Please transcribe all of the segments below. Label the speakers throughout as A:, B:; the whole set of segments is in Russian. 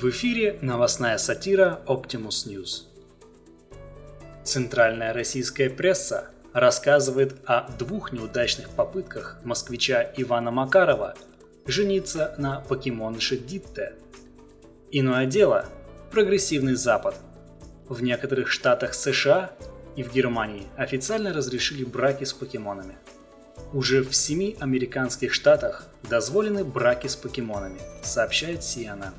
A: В эфире новостная сатира Optimus News. Центральная российская пресса рассказывает о двух неудачных попытках москвича Ивана Макарова жениться на покемоныше Дитте. Иное дело – прогрессивный Запад. В некоторых штатах США и в Германии официально разрешили браки с покемонами. Уже в семи американских штатах дозволены браки с покемонами, сообщает CNN.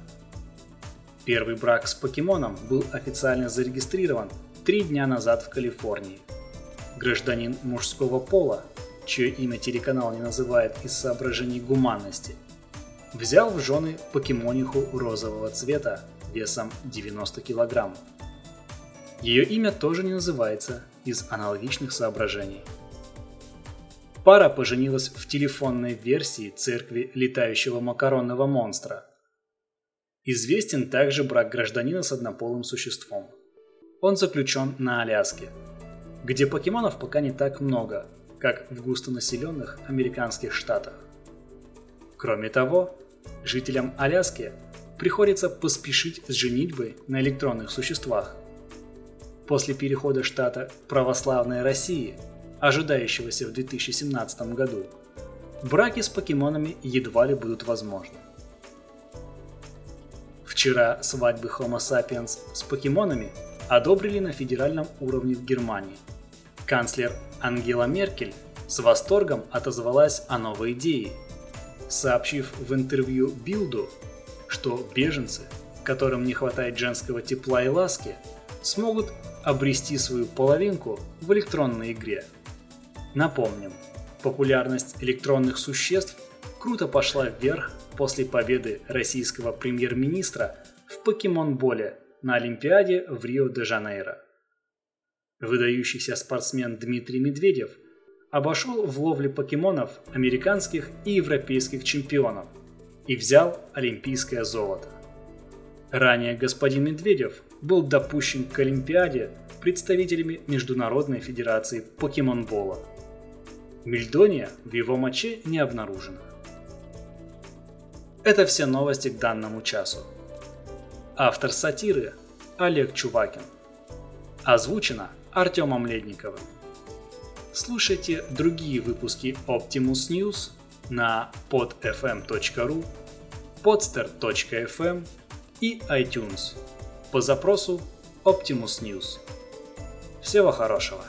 A: Первый брак с покемоном был официально зарегистрирован три дня назад в Калифорнии. Гражданин мужского пола, чье имя телеканал не называет из соображений гуманности, взял в жены покемониху розового цвета весом 90 килограмм. Ее имя тоже не называется из аналогичных соображений. Пара поженилась в телефонной версии церкви летающего макаронного монстра – Известен также брак гражданина с однополым существом. Он заключен на Аляске, где покемонов пока не так много, как в густонаселенных американских штатах. Кроме того, жителям Аляски приходится поспешить с женитьбой на электронных существах. После перехода штата к православной России, ожидающегося в 2017 году, браки с покемонами едва ли будут возможны. Вчера свадьбы Homo sapiens с покемонами одобрили на федеральном уровне в Германии. Канцлер Ангела Меркель с восторгом отозвалась о новой идее, сообщив в интервью Билду, что беженцы, которым не хватает женского тепла и ласки, смогут обрести свою половинку в электронной игре. Напомним, популярность электронных существ круто пошла вверх после победы российского премьер-министра в покемон-боле на Олимпиаде в Рио-де-Жанейро. Выдающийся спортсмен Дмитрий Медведев обошел в ловле покемонов американских и европейских чемпионов и взял олимпийское золото. Ранее господин Медведев был допущен к Олимпиаде представителями Международной Федерации покемонбола. Мельдония в его моче не обнаружено. Это все новости к данному часу. Автор сатиры Олег Чувакин. Озвучено Артемом Ледниковым. Слушайте другие выпуски Optimus News на podfm.ru, podster.fm и iTunes по запросу Optimus News. Всего хорошего!